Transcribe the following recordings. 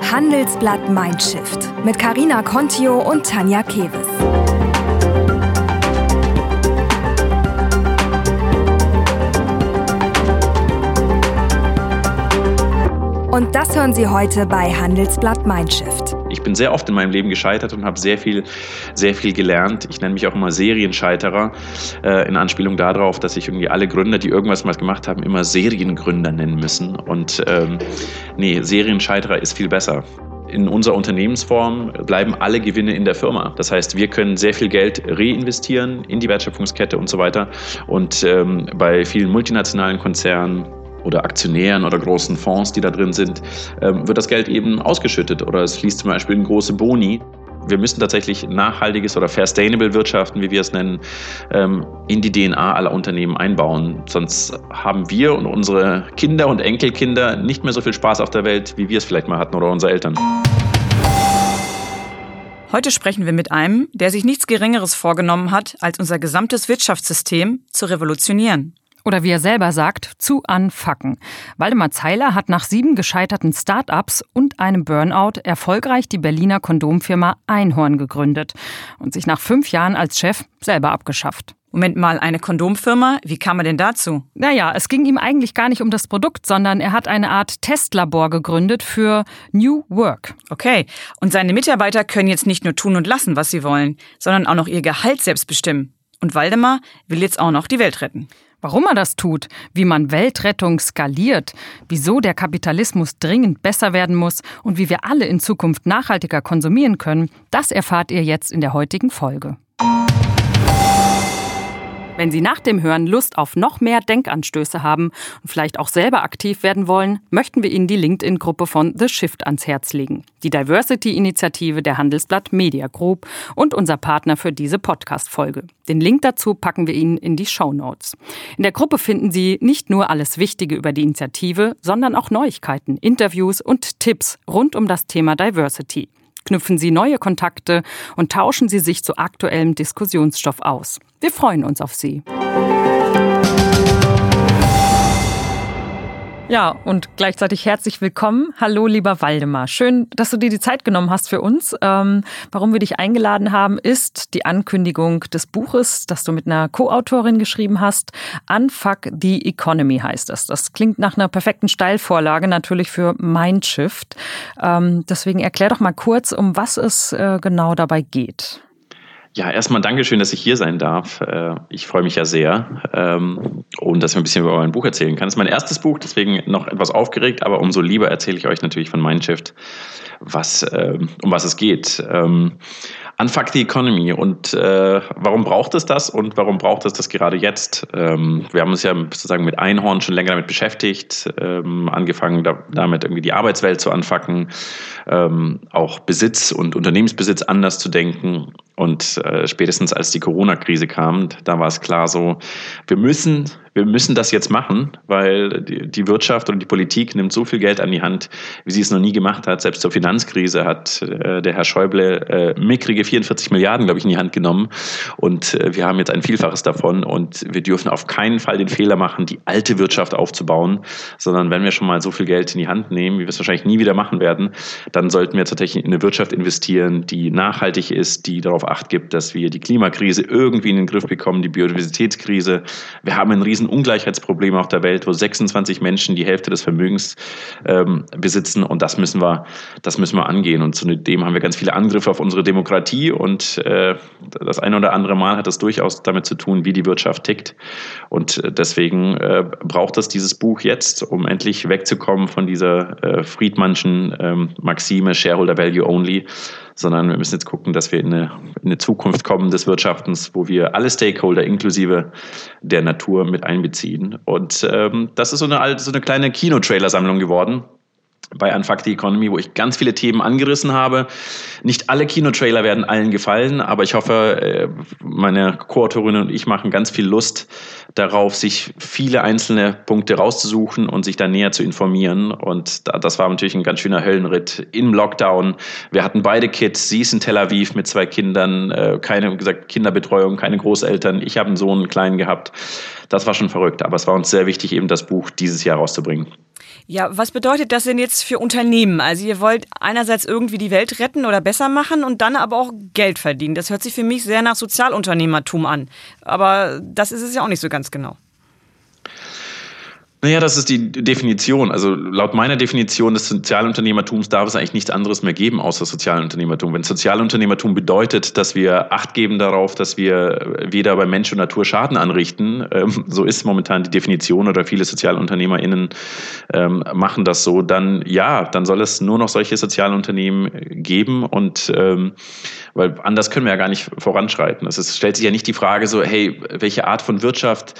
Handelsblatt Mindshift mit Karina Contio und Tanja Keves. Und das hören Sie heute bei Handelsblatt Mindshift. Bin sehr oft in meinem Leben gescheitert und habe sehr viel, sehr viel gelernt. Ich nenne mich auch immer Serienscheiterer, äh, in Anspielung darauf, dass ich irgendwie alle Gründer, die irgendwas mal gemacht haben, immer Seriengründer nennen müssen. Und ähm, nee, Serienscheiterer ist viel besser. In unserer Unternehmensform bleiben alle Gewinne in der Firma. Das heißt, wir können sehr viel Geld reinvestieren in die Wertschöpfungskette und so weiter. Und ähm, bei vielen multinationalen Konzernen oder Aktionären oder großen Fonds, die da drin sind, ähm, wird das Geld eben ausgeschüttet oder es fließt zum Beispiel in große Boni. Wir müssen tatsächlich nachhaltiges oder sustainable Wirtschaften, wie wir es nennen, ähm, in die DNA aller Unternehmen einbauen. Sonst haben wir und unsere Kinder und Enkelkinder nicht mehr so viel Spaß auf der Welt, wie wir es vielleicht mal hatten oder unsere Eltern. Heute sprechen wir mit einem, der sich nichts Geringeres vorgenommen hat, als unser gesamtes Wirtschaftssystem zu revolutionieren. Oder wie er selber sagt, zu anfacken. Waldemar Zeiler hat nach sieben gescheiterten Start-ups und einem Burnout erfolgreich die Berliner Kondomfirma Einhorn gegründet und sich nach fünf Jahren als Chef selber abgeschafft. Moment mal, eine Kondomfirma? Wie kam er denn dazu? Naja, es ging ihm eigentlich gar nicht um das Produkt, sondern er hat eine Art Testlabor gegründet für New Work. Okay, und seine Mitarbeiter können jetzt nicht nur tun und lassen, was sie wollen, sondern auch noch ihr Gehalt selbst bestimmen. Und Waldemar will jetzt auch noch die Welt retten. Warum er das tut, wie man Weltrettung skaliert, wieso der Kapitalismus dringend besser werden muss und wie wir alle in Zukunft nachhaltiger konsumieren können, das erfahrt ihr jetzt in der heutigen Folge. Wenn Sie nach dem Hören Lust auf noch mehr Denkanstöße haben und vielleicht auch selber aktiv werden wollen, möchten wir Ihnen die LinkedIn-Gruppe von The Shift ans Herz legen, die Diversity-Initiative der Handelsblatt Media Group und unser Partner für diese Podcast-Folge. Den Link dazu packen wir Ihnen in die Show Notes. In der Gruppe finden Sie nicht nur alles Wichtige über die Initiative, sondern auch Neuigkeiten, Interviews und Tipps rund um das Thema Diversity knüpfen Sie neue Kontakte und tauschen Sie sich zu aktuellem Diskussionsstoff aus. Wir freuen uns auf Sie. Ja, und gleichzeitig herzlich willkommen. Hallo, lieber Waldemar. Schön, dass du dir die Zeit genommen hast für uns. Ähm, warum wir dich eingeladen haben, ist die Ankündigung des Buches, das du mit einer Co-Autorin geschrieben hast. Unfuck the Economy heißt es. Das klingt nach einer perfekten Steilvorlage natürlich für Mindshift. Ähm, deswegen erklär doch mal kurz, um was es äh, genau dabei geht. Ja, erstmal Dankeschön, dass ich hier sein darf. Äh, ich freue mich ja sehr ähm, und dass ich ein bisschen über mein Buch erzählen kann. Das ist mein erstes Buch, deswegen noch etwas aufgeregt, aber umso lieber erzähle ich euch natürlich von Mindshift, was, ähm, um was es geht. Ähm, Unfuck the Economy. Und äh, warum braucht es das und warum braucht es das gerade jetzt? Wir haben uns ja sozusagen mit Einhorn schon länger damit beschäftigt, angefangen da, damit irgendwie die Arbeitswelt zu anfacken, auch Besitz und Unternehmensbesitz anders zu denken. Und äh, spätestens als die Corona-Krise kam, da war es klar so, wir müssen wir müssen das jetzt machen, weil die, die, Wirtschaft und die Politik nimmt so viel Geld an die Hand, wie sie es noch nie gemacht hat. Selbst zur Finanzkrise hat äh, der Herr Schäuble äh, mickrige 44 Milliarden, glaube ich, in die Hand genommen. Und äh, wir haben jetzt ein Vielfaches davon. Und wir dürfen auf keinen Fall den Fehler machen, die alte Wirtschaft aufzubauen, sondern wenn wir schon mal so viel Geld in die Hand nehmen, wie wir es wahrscheinlich nie wieder machen werden, dann sollten wir tatsächlich in eine Wirtschaft investieren, die nachhaltig ist, die darauf acht gibt, dass wir die Klimakrise irgendwie in den Griff bekommen, die Biodiversitätskrise. Wir haben riesen riesen Ungleichheitsproblem auf der Welt, wo 26 Menschen die Hälfte des Vermögens ähm, besitzen und das müssen wir, das müssen wir angehen. Und zudem haben wir ganz viele Angriffe auf unsere Demokratie und äh, das eine oder andere Mal hat das durchaus damit zu tun, wie die Wirtschaft tickt. Und äh, deswegen äh, braucht es dieses Buch jetzt, um endlich wegzukommen von dieser äh, Friedmannschen ähm, Maxime Shareholder Value Only sondern wir müssen jetzt gucken, dass wir in eine, in eine Zukunft kommen des Wirtschaftens, wo wir alle Stakeholder inklusive der Natur mit einbeziehen. Und ähm, das ist so eine, so eine kleine Kinotrailer-Sammlung geworden bei Unfuck the Economy, wo ich ganz viele Themen angerissen habe. Nicht alle Kinotrailer werden allen gefallen, aber ich hoffe, äh, meine Co-Autorinnen und ich machen ganz viel Lust darauf, sich viele einzelne Punkte rauszusuchen und sich da näher zu informieren. Und das war natürlich ein ganz schöner Höllenritt im Lockdown. Wir hatten beide Kids. Sie ist in Tel Aviv mit zwei Kindern, äh, keine wie gesagt, Kinderbetreuung, keine Großeltern. Ich habe einen Sohn, einen kleinen gehabt. Das war schon verrückt, aber es war uns sehr wichtig, eben das Buch dieses Jahr rauszubringen. Ja, was bedeutet das denn jetzt für Unternehmen? Also ihr wollt einerseits irgendwie die Welt retten oder besser machen und dann aber auch Geld verdienen. Das hört sich für mich sehr nach Sozialunternehmertum an. Aber das ist es ja auch nicht so ganz genau. Naja, das ist die Definition. Also laut meiner Definition des Sozialunternehmertums darf es eigentlich nichts anderes mehr geben außer Sozialunternehmertum. Wenn Sozialunternehmertum bedeutet, dass wir Acht geben darauf, dass wir weder bei Mensch und Natur Schaden anrichten, ähm, so ist momentan die Definition oder viele SozialunternehmerInnen ähm, machen das so, dann ja, dann soll es nur noch solche Sozialunternehmen geben und ähm, weil anders können wir ja gar nicht voranschreiten. Es stellt sich ja nicht die Frage so, hey, welche Art von Wirtschaft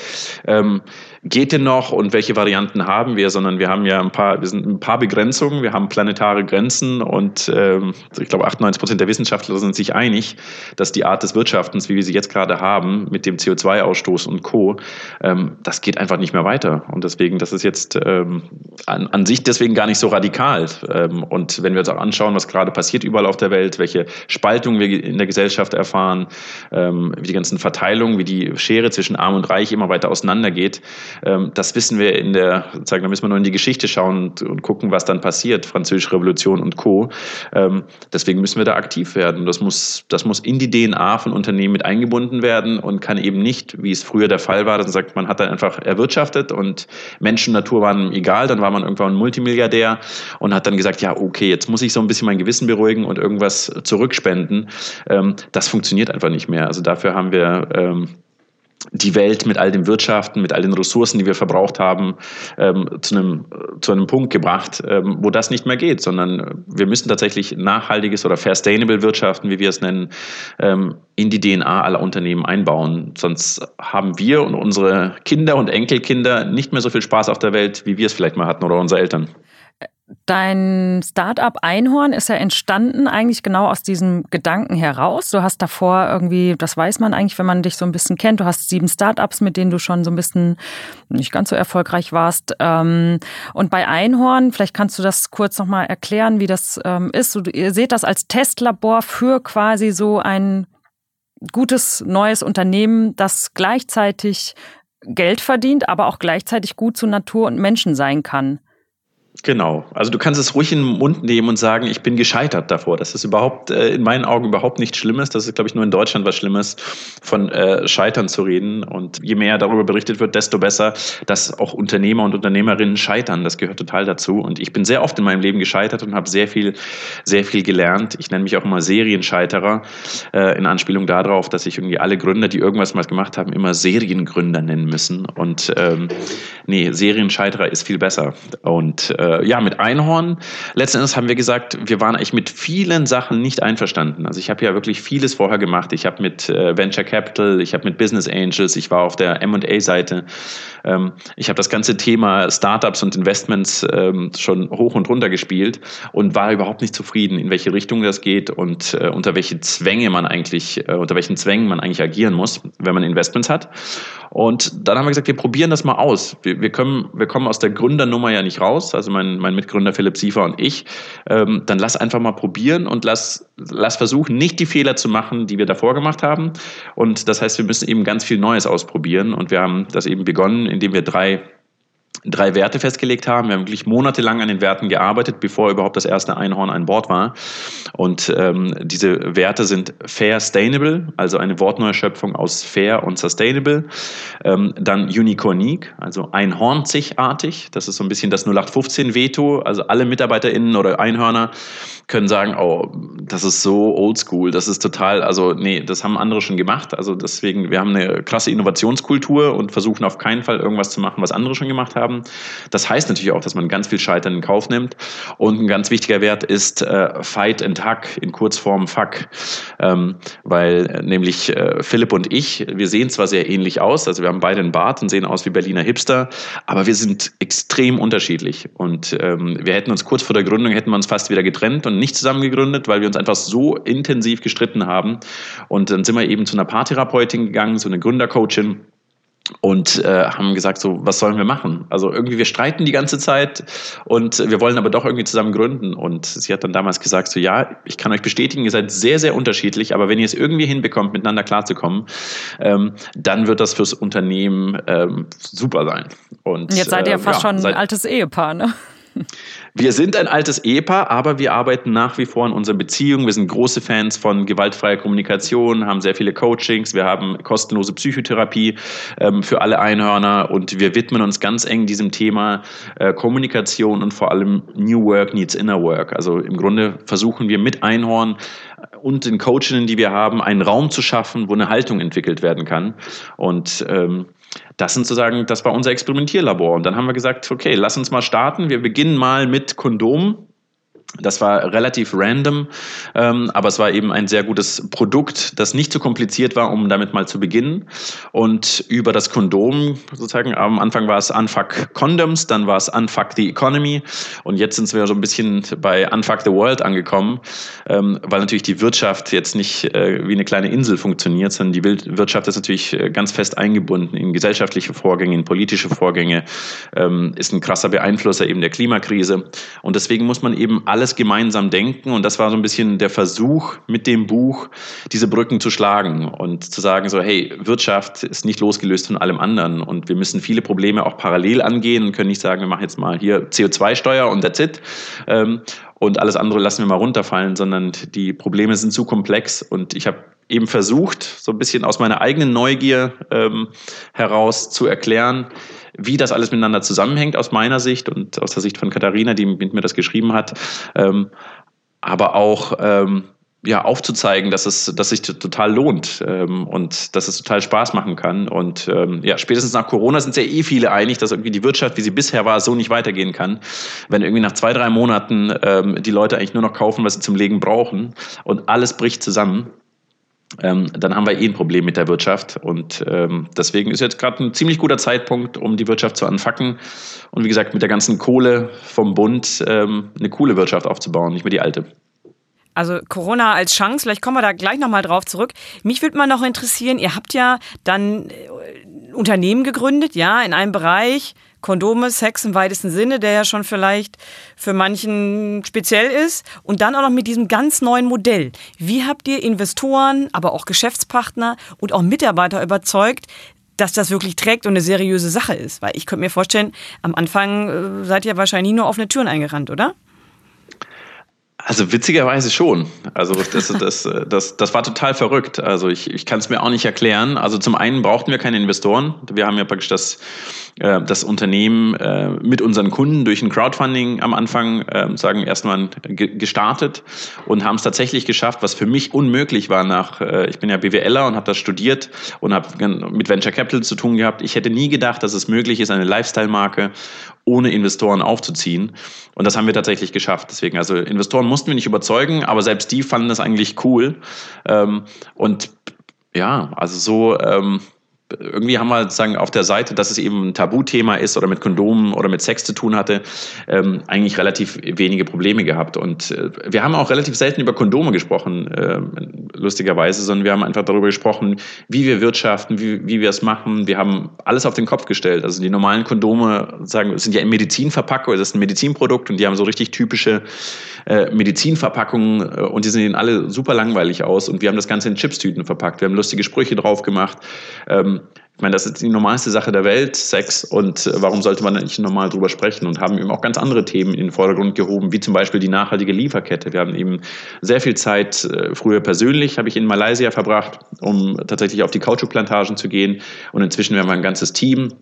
ähm, geht denn noch und welche Varianten haben wir, sondern wir haben ja ein paar, wir sind ein paar Begrenzungen, wir haben planetare Grenzen und ähm, ich glaube 98 Prozent der Wissenschaftler sind sich einig, dass die Art des Wirtschaftens, wie wir sie jetzt gerade haben, mit dem CO2-Ausstoß und Co., ähm, das geht einfach nicht mehr weiter. Und deswegen, das ist jetzt ähm, an, an sich deswegen gar nicht so radikal. Ähm, und wenn wir uns auch anschauen, was gerade passiert überall auf der Welt, welche Spaltung wir in der Gesellschaft erfahren, ähm, wie die ganzen Verteilungen, wie die Schere zwischen Arm und Reich immer weiter auseinandergeht, ähm, das wissen wir in der, sozusagen, da müssen wir nur in die Geschichte schauen und, und gucken, was dann passiert, Französische Revolution und Co. Ähm, deswegen müssen wir da aktiv werden. Das muss, das muss in die DNA von Unternehmen mit eingebunden werden und kann eben nicht, wie es früher der Fall war, dass man sagt, man hat dann einfach erwirtschaftet und Menschen, Natur waren egal, dann war man irgendwann ein Multimilliardär und hat dann gesagt, ja, okay, jetzt muss ich so ein bisschen mein Gewissen beruhigen und irgendwas zurückspenden. Ähm, das funktioniert einfach nicht mehr. Also dafür haben wir die Welt mit all dem Wirtschaften, mit all den Ressourcen, die wir verbraucht haben, ähm, zu, einem, zu einem Punkt gebracht, ähm, wo das nicht mehr geht, sondern wir müssen tatsächlich nachhaltiges oder sustainable Wirtschaften, wie wir es nennen, ähm, in die DNA aller Unternehmen einbauen. Sonst haben wir und unsere Kinder und Enkelkinder nicht mehr so viel Spaß auf der Welt, wie wir es vielleicht mal hatten oder unsere Eltern. Dein Startup Einhorn ist ja entstanden eigentlich genau aus diesem Gedanken heraus. Du hast davor irgendwie, das weiß man eigentlich, wenn man dich so ein bisschen kennt, du hast sieben Startups, mit denen du schon so ein bisschen nicht ganz so erfolgreich warst. Ähm, und bei Einhorn, vielleicht kannst du das kurz nochmal erklären, wie das ähm, ist. Ihr seht das als Testlabor für quasi so ein gutes neues Unternehmen, das gleichzeitig Geld verdient, aber auch gleichzeitig gut zu Natur und Menschen sein kann. Genau. Also du kannst es ruhig in den Mund nehmen und sagen, ich bin gescheitert davor. Das ist überhaupt äh, in meinen Augen überhaupt nichts Schlimmes. Das ist, glaube ich, nur in Deutschland was Schlimmes, von äh, Scheitern zu reden. Und je mehr darüber berichtet wird, desto besser, dass auch Unternehmer und Unternehmerinnen scheitern. Das gehört total dazu. Und ich bin sehr oft in meinem Leben gescheitert und habe sehr viel, sehr viel gelernt. Ich nenne mich auch immer Serienscheiterer äh, in Anspielung darauf, dass ich irgendwie alle Gründer, die irgendwas mal gemacht haben, immer Seriengründer nennen müssen. Und ähm, nee, Serienscheiterer ist viel besser. Und äh, äh, ja, mit Einhorn, letzten Endes haben wir gesagt, wir waren eigentlich mit vielen Sachen nicht einverstanden. Also ich habe ja wirklich vieles vorher gemacht. Ich habe mit äh, Venture Capital, ich habe mit Business Angels, ich war auf der M&A-Seite. Ähm, ich habe das ganze Thema Startups und Investments ähm, schon hoch und runter gespielt und war überhaupt nicht zufrieden, in welche Richtung das geht und äh, unter welche Zwänge man eigentlich, äh, unter welchen Zwängen man eigentlich agieren muss, wenn man Investments hat. Und dann haben wir gesagt, wir probieren das mal aus. Wir, wir, können, wir kommen aus der Gründernummer ja nicht raus. Also mein, mein Mitgründer Philipp Siefer und ich, ähm, dann lass einfach mal probieren und lass, lass versuchen, nicht die Fehler zu machen, die wir davor gemacht haben. Und das heißt, wir müssen eben ganz viel Neues ausprobieren. Und wir haben das eben begonnen, indem wir drei drei Werte festgelegt haben. Wir haben wirklich monatelang an den Werten gearbeitet, bevor überhaupt das erste Einhorn an Bord war. Und ähm, diese Werte sind fair, sustainable, also eine Wortneuschöpfung aus fair und sustainable. Ähm, dann unicornique, also einhornzigartig. Das ist so ein bisschen das 0815-Veto. Also alle MitarbeiterInnen oder Einhörner können sagen, oh, das ist so oldschool, das ist total, also nee, das haben andere schon gemacht. Also deswegen, wir haben eine krasse Innovationskultur und versuchen auf keinen Fall irgendwas zu machen, was andere schon gemacht haben. Das heißt natürlich auch, dass man ganz viel Scheitern in Kauf nimmt. Und ein ganz wichtiger Wert ist äh, Fight and Hack, in Kurzform Fuck. Ähm, weil äh, nämlich äh, Philipp und ich, wir sehen zwar sehr ähnlich aus, also wir haben beide einen Bart und sehen aus wie Berliner Hipster, aber wir sind extrem unterschiedlich. Und ähm, wir hätten uns kurz vor der Gründung, hätten wir uns fast wieder getrennt und nicht zusammen gegründet, weil wir uns einfach so intensiv gestritten haben. Und dann sind wir eben zu einer Paartherapeutin gegangen, so eine Gründercoachin und äh, haben gesagt, so, was sollen wir machen? Also irgendwie, wir streiten die ganze Zeit und wir wollen aber doch irgendwie zusammen gründen. Und sie hat dann damals gesagt, so, ja, ich kann euch bestätigen, ihr seid sehr, sehr unterschiedlich, aber wenn ihr es irgendwie hinbekommt, miteinander klarzukommen, ähm, dann wird das fürs Unternehmen ähm, super sein. Und jetzt seid ihr ja äh, fast ja, schon ein altes Ehepaar, ne? Wir sind ein altes Ehepaar, aber wir arbeiten nach wie vor an unserer Beziehung. Wir sind große Fans von gewaltfreier Kommunikation, haben sehr viele Coachings, wir haben kostenlose Psychotherapie ähm, für alle Einhörner und wir widmen uns ganz eng diesem Thema äh, Kommunikation und vor allem New Work needs Inner Work. Also im Grunde versuchen wir mit Einhorn und den Coachinnen, die wir haben, einen Raum zu schaffen, wo eine Haltung entwickelt werden kann. Und ähm, das sind sozusagen, das war unser Experimentierlabor. Und dann haben wir gesagt, okay, lass uns mal starten. Wir beginnen mal mit Kondomen. Das war relativ random, ähm, aber es war eben ein sehr gutes Produkt, das nicht zu so kompliziert war, um damit mal zu beginnen. Und über das Kondom, sozusagen, am Anfang war es Unfuck Condoms, dann war es Unfuck the Economy und jetzt sind wir so ein bisschen bei Unfuck the World angekommen, ähm, weil natürlich die Wirtschaft jetzt nicht äh, wie eine kleine Insel funktioniert, sondern die Wirtschaft ist natürlich äh, ganz fest eingebunden in gesellschaftliche Vorgänge, in politische Vorgänge, ähm, ist ein krasser Beeinflusser eben der Klimakrise. Und deswegen muss man eben alles alles gemeinsam denken. Und das war so ein bisschen der Versuch mit dem Buch, diese Brücken zu schlagen und zu sagen, so, hey, Wirtschaft ist nicht losgelöst von allem anderen. Und wir müssen viele Probleme auch parallel angehen und können nicht sagen, wir machen jetzt mal hier CO2-Steuer und that's it. Ähm, und alles andere lassen wir mal runterfallen, sondern die Probleme sind zu komplex. Und ich habe eben versucht, so ein bisschen aus meiner eigenen Neugier ähm, heraus zu erklären, wie das alles miteinander zusammenhängt aus meiner Sicht und aus der Sicht von Katharina, die mit mir das geschrieben hat, ähm, aber auch ähm, ja, aufzuzeigen, dass es, dass sich total lohnt ähm, und dass es total Spaß machen kann. Und ähm, ja, spätestens nach Corona sind sich ja eh viele einig, dass irgendwie die Wirtschaft, wie sie bisher war, so nicht weitergehen kann. Wenn irgendwie nach zwei, drei Monaten ähm, die Leute eigentlich nur noch kaufen, was sie zum Legen brauchen und alles bricht zusammen, ähm, dann haben wir eh ein Problem mit der Wirtschaft. Und ähm, deswegen ist jetzt gerade ein ziemlich guter Zeitpunkt, um die Wirtschaft zu anfacken. Und wie gesagt, mit der ganzen Kohle vom Bund ähm, eine coole Wirtschaft aufzubauen, nicht mehr die alte. Also Corona als Chance, vielleicht kommen wir da gleich nochmal drauf zurück. Mich würde mal noch interessieren, ihr habt ja dann äh, Unternehmen gegründet, ja, in einem Bereich, Kondome, Sex im weitesten Sinne, der ja schon vielleicht für manchen speziell ist. Und dann auch noch mit diesem ganz neuen Modell. Wie habt ihr Investoren, aber auch Geschäftspartner und auch Mitarbeiter überzeugt, dass das wirklich trägt und eine seriöse Sache ist? Weil ich könnte mir vorstellen, am Anfang äh, seid ihr wahrscheinlich nur offene Türen eingerannt, oder? Also witzigerweise schon. Also das, das, das, das war total verrückt. Also ich, ich kann es mir auch nicht erklären. Also zum einen brauchten wir keine Investoren. Wir haben ja praktisch das, äh, das Unternehmen äh, mit unseren Kunden durch ein Crowdfunding am Anfang äh, sagen erstmal gestartet und haben es tatsächlich geschafft, was für mich unmöglich war nach, äh, ich bin ja BWLer und habe das studiert und habe mit Venture Capital zu tun gehabt. Ich hätte nie gedacht, dass es möglich ist, eine Lifestyle-Marke ohne Investoren aufzuziehen. Und das haben wir tatsächlich geschafft. Deswegen, also Investoren mussten wir nicht überzeugen, aber selbst die fanden das eigentlich cool. Ähm, und ja, also so, ähm, irgendwie haben wir sozusagen auf der Seite, dass es eben ein Tabuthema ist oder mit Kondomen oder mit Sex zu tun hatte, ähm, eigentlich relativ wenige Probleme gehabt. Und äh, wir haben auch relativ selten über Kondome gesprochen, äh, lustigerweise, sondern wir haben einfach darüber gesprochen, wie wir wirtschaften, wie, wie wir es machen. Wir haben alles auf den Kopf gestellt. Also die normalen Kondome sagen, sind ja in Medizinverpackung, das ist ein Medizinprodukt und die haben so richtig typische äh, Medizinverpackungen äh, und die sehen alle super langweilig aus. Und wir haben das Ganze in Chipstüten verpackt. Wir haben lustige Sprüche drauf gemacht. Ähm, ich meine, das ist die normalste Sache der Welt, Sex, und äh, warum sollte man nicht normal drüber sprechen? Und haben eben auch ganz andere Themen in den Vordergrund gehoben, wie zum Beispiel die nachhaltige Lieferkette. Wir haben eben sehr viel Zeit, äh, früher persönlich habe ich in Malaysia verbracht, um tatsächlich auf die Kautschukplantagen zu gehen. Und inzwischen haben wir ein ganzes Team,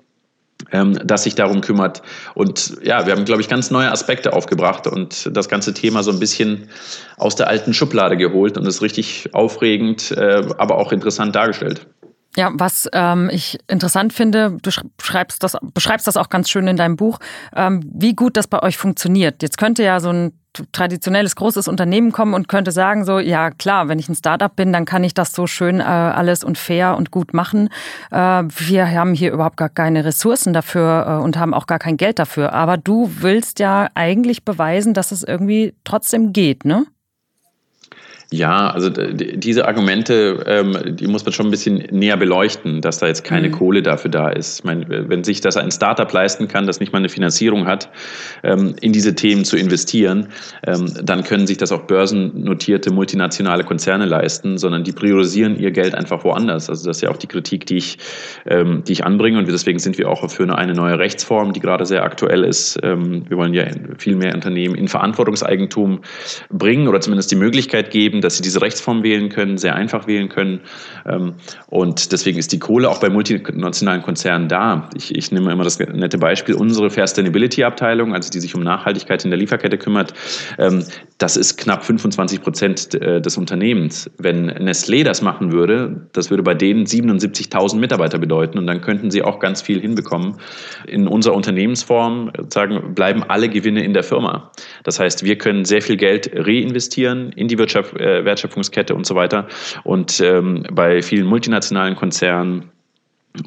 ähm, das sich darum kümmert. Und ja, wir haben, glaube ich, ganz neue Aspekte aufgebracht und das ganze Thema so ein bisschen aus der alten Schublade geholt und es richtig aufregend, äh, aber auch interessant dargestellt. Ja, was ähm, ich interessant finde, du schreibst das, beschreibst das auch ganz schön in deinem Buch, ähm, wie gut das bei euch funktioniert. Jetzt könnte ja so ein traditionelles großes Unternehmen kommen und könnte sagen so, ja klar, wenn ich ein Startup bin, dann kann ich das so schön äh, alles und fair und gut machen. Äh, wir haben hier überhaupt gar keine Ressourcen dafür äh, und haben auch gar kein Geld dafür. Aber du willst ja eigentlich beweisen, dass es irgendwie trotzdem geht, ne? Ja, also diese Argumente, ähm, die muss man schon ein bisschen näher beleuchten, dass da jetzt keine mhm. Kohle dafür da ist. Ich meine, wenn sich das ein Startup leisten kann, das nicht mal eine Finanzierung hat, ähm, in diese Themen zu investieren, ähm, dann können sich das auch börsennotierte multinationale Konzerne leisten, sondern die priorisieren ihr Geld einfach woanders. Also das ist ja auch die Kritik, die ich, die ich anbringe und deswegen sind wir auch für eine neue Rechtsform, die gerade sehr aktuell ist. Wir wollen ja viel mehr Unternehmen in Verantwortungseigentum bringen oder zumindest die Möglichkeit geben, dass sie diese Rechtsform wählen können, sehr einfach wählen können. Ähm, und deswegen ist die Kohle auch bei multinationalen Konzernen da. Ich, ich nehme immer das nette Beispiel, unsere Fair Sustainability Abteilung, also die sich um Nachhaltigkeit in der Lieferkette kümmert, ähm, das ist knapp 25 Prozent äh, des Unternehmens. Wenn Nestlé das machen würde, das würde bei denen 77.000 Mitarbeiter bedeuten und dann könnten sie auch ganz viel hinbekommen. In unserer Unternehmensform sagen, bleiben alle Gewinne in der Firma. Das heißt, wir können sehr viel Geld reinvestieren in die Wirtschaft, äh, Wertschöpfungskette und so weiter. Und ähm, bei vielen multinationalen Konzernen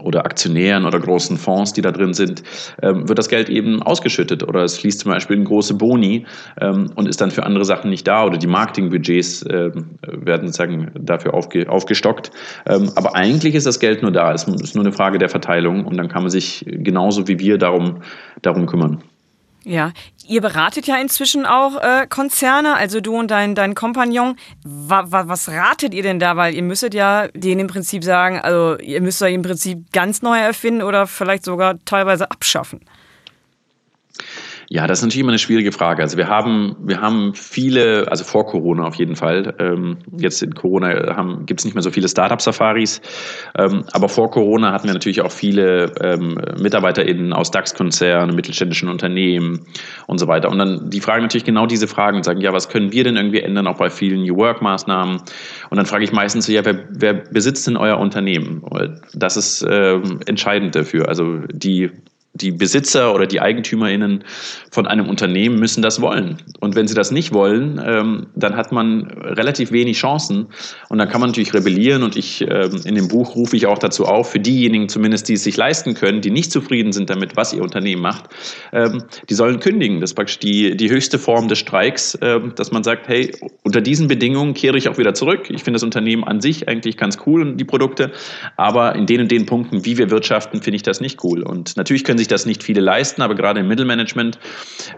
oder Aktionären oder großen Fonds, die da drin sind, ähm, wird das Geld eben ausgeschüttet oder es fließt zum Beispiel in große Boni ähm, und ist dann für andere Sachen nicht da oder die Marketingbudgets ähm, werden sozusagen dafür aufge aufgestockt. Ähm, aber eigentlich ist das Geld nur da, es ist nur eine Frage der Verteilung und dann kann man sich genauso wie wir darum, darum kümmern. Ja, ihr beratet ja inzwischen auch äh, Konzerne, also du und dein, dein Kompagnon. Wa, wa, was ratet ihr denn da? Weil ihr müsstet ja denen im Prinzip sagen, also ihr müsst euch im Prinzip ganz neu erfinden oder vielleicht sogar teilweise abschaffen. Ja, das ist natürlich immer eine schwierige Frage. Also wir haben, wir haben viele, also vor Corona auf jeden Fall. Ähm, jetzt in Corona gibt es nicht mehr so viele Startup-Safaris, ähm, aber vor Corona hatten wir natürlich auch viele ähm, MitarbeiterInnen aus DAX-Konzernen, mittelständischen Unternehmen und so weiter. Und dann die fragen natürlich genau diese Fragen und sagen, ja, was können wir denn irgendwie ändern, auch bei vielen New Work-Maßnahmen? Und dann frage ich meistens so, ja, wer, wer besitzt denn euer Unternehmen? Das ist ähm, entscheidend dafür. Also die die Besitzer oder die EigentümerInnen von einem Unternehmen müssen das wollen. Und wenn sie das nicht wollen, ähm, dann hat man relativ wenig Chancen. Und dann kann man natürlich rebellieren. Und ich, ähm, in dem Buch rufe ich auch dazu auf, für diejenigen zumindest, die es sich leisten können, die nicht zufrieden sind damit, was ihr Unternehmen macht, ähm, die sollen kündigen. Das ist praktisch die, die höchste Form des Streiks, ähm, dass man sagt, hey, unter diesen Bedingungen kehre ich auch wieder zurück. Ich finde das Unternehmen an sich eigentlich ganz cool und die Produkte. Aber in den und den Punkten, wie wir wirtschaften, finde ich das nicht cool. Und natürlich können sich sich das nicht viele leisten, aber gerade im Mittelmanagement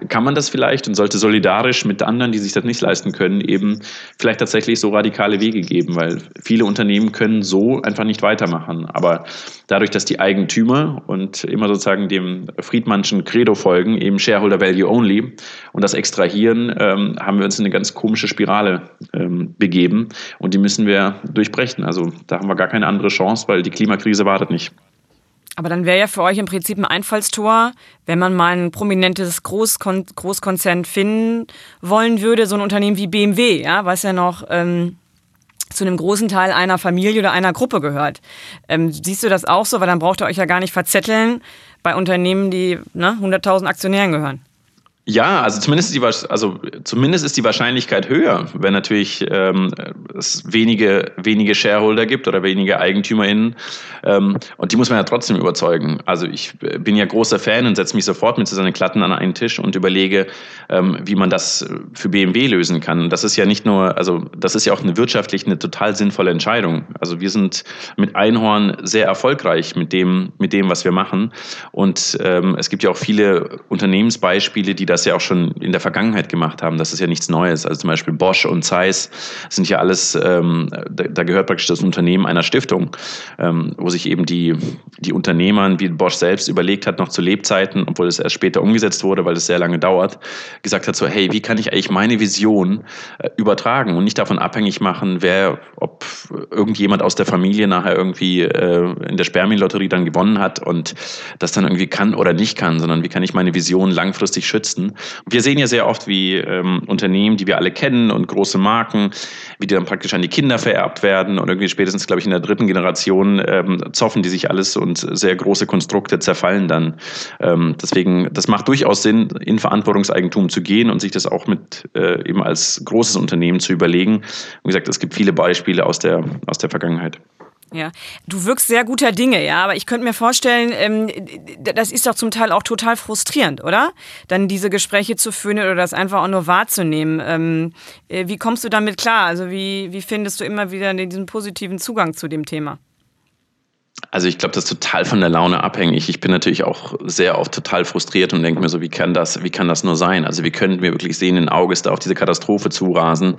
kann man das vielleicht und sollte solidarisch mit anderen, die sich das nicht leisten können, eben vielleicht tatsächlich so radikale Wege geben, weil viele Unternehmen können so einfach nicht weitermachen. Aber dadurch, dass die Eigentümer und immer sozusagen dem Friedmannschen Credo folgen, eben Shareholder Value Only und das extrahieren, ähm, haben wir uns in eine ganz komische Spirale ähm, begeben und die müssen wir durchbrechen. Also da haben wir gar keine andere Chance, weil die Klimakrise wartet nicht. Aber dann wäre ja für euch im Prinzip ein Einfallstor, wenn man mal ein prominentes Großkon Großkonzern finden wollen würde, so ein Unternehmen wie BMW, ja, was ja noch ähm, zu einem großen Teil einer Familie oder einer Gruppe gehört. Ähm, siehst du das auch so? Weil dann braucht ihr euch ja gar nicht verzetteln bei Unternehmen, die ne, 100.000 Aktionären gehören. Ja, also zumindest, die, also zumindest ist die Wahrscheinlichkeit höher, wenn natürlich ähm, es wenige, wenige Shareholder gibt oder wenige EigentümerInnen. Ähm, und die muss man ja trotzdem überzeugen. Also ich bin ja großer Fan und setze mich sofort mit Susanne Klatten an einen Tisch und überlege, ähm, wie man das für BMW lösen kann. Das ist ja nicht nur, also das ist ja auch eine wirtschaftlich eine total sinnvolle Entscheidung. Also wir sind mit Einhorn sehr erfolgreich mit dem, mit dem, was wir machen. Und ähm, es gibt ja auch viele Unternehmensbeispiele, die das das ja auch schon in der Vergangenheit gemacht haben. Das ist ja nichts Neues. Also zum Beispiel Bosch und Zeiss sind ja alles, ähm, da, da, gehört praktisch das Unternehmen einer Stiftung, ähm, wo sich eben die, die Unternehmer, wie Bosch selbst überlegt hat, noch zu Lebzeiten, obwohl es erst später umgesetzt wurde, weil es sehr lange dauert, gesagt hat so, hey, wie kann ich eigentlich meine Vision äh, übertragen und nicht davon abhängig machen, wer, ob irgendjemand aus der Familie nachher irgendwie äh, in der Spermienlotterie dann gewonnen hat und das dann irgendwie kann oder nicht kann, sondern wie kann ich meine Vision langfristig schützen wir sehen ja sehr oft, wie ähm, Unternehmen, die wir alle kennen und große Marken, wie die dann praktisch an die Kinder vererbt werden und irgendwie spätestens, glaube ich, in der dritten Generation ähm, zoffen die sich alles und sehr große Konstrukte zerfallen dann. Ähm, deswegen, das macht durchaus Sinn, in Verantwortungseigentum zu gehen und sich das auch mit äh, eben als großes Unternehmen zu überlegen. Wie gesagt, es gibt viele Beispiele aus der, aus der Vergangenheit. Ja, du wirkst sehr guter Dinge, ja, aber ich könnte mir vorstellen, ähm, das ist doch zum Teil auch total frustrierend, oder? Dann diese Gespräche zu führen oder das einfach auch nur wahrzunehmen. Ähm, äh, wie kommst du damit klar? Also wie, wie findest du immer wieder diesen positiven Zugang zu dem Thema? Also ich glaube, das ist total von der Laune abhängig. Ich bin natürlich auch sehr oft total frustriert und denke mir so, wie kann das, wie kann das nur sein? Also wie können wir wirklich sehen, in Auges da auf diese Katastrophe zurasen?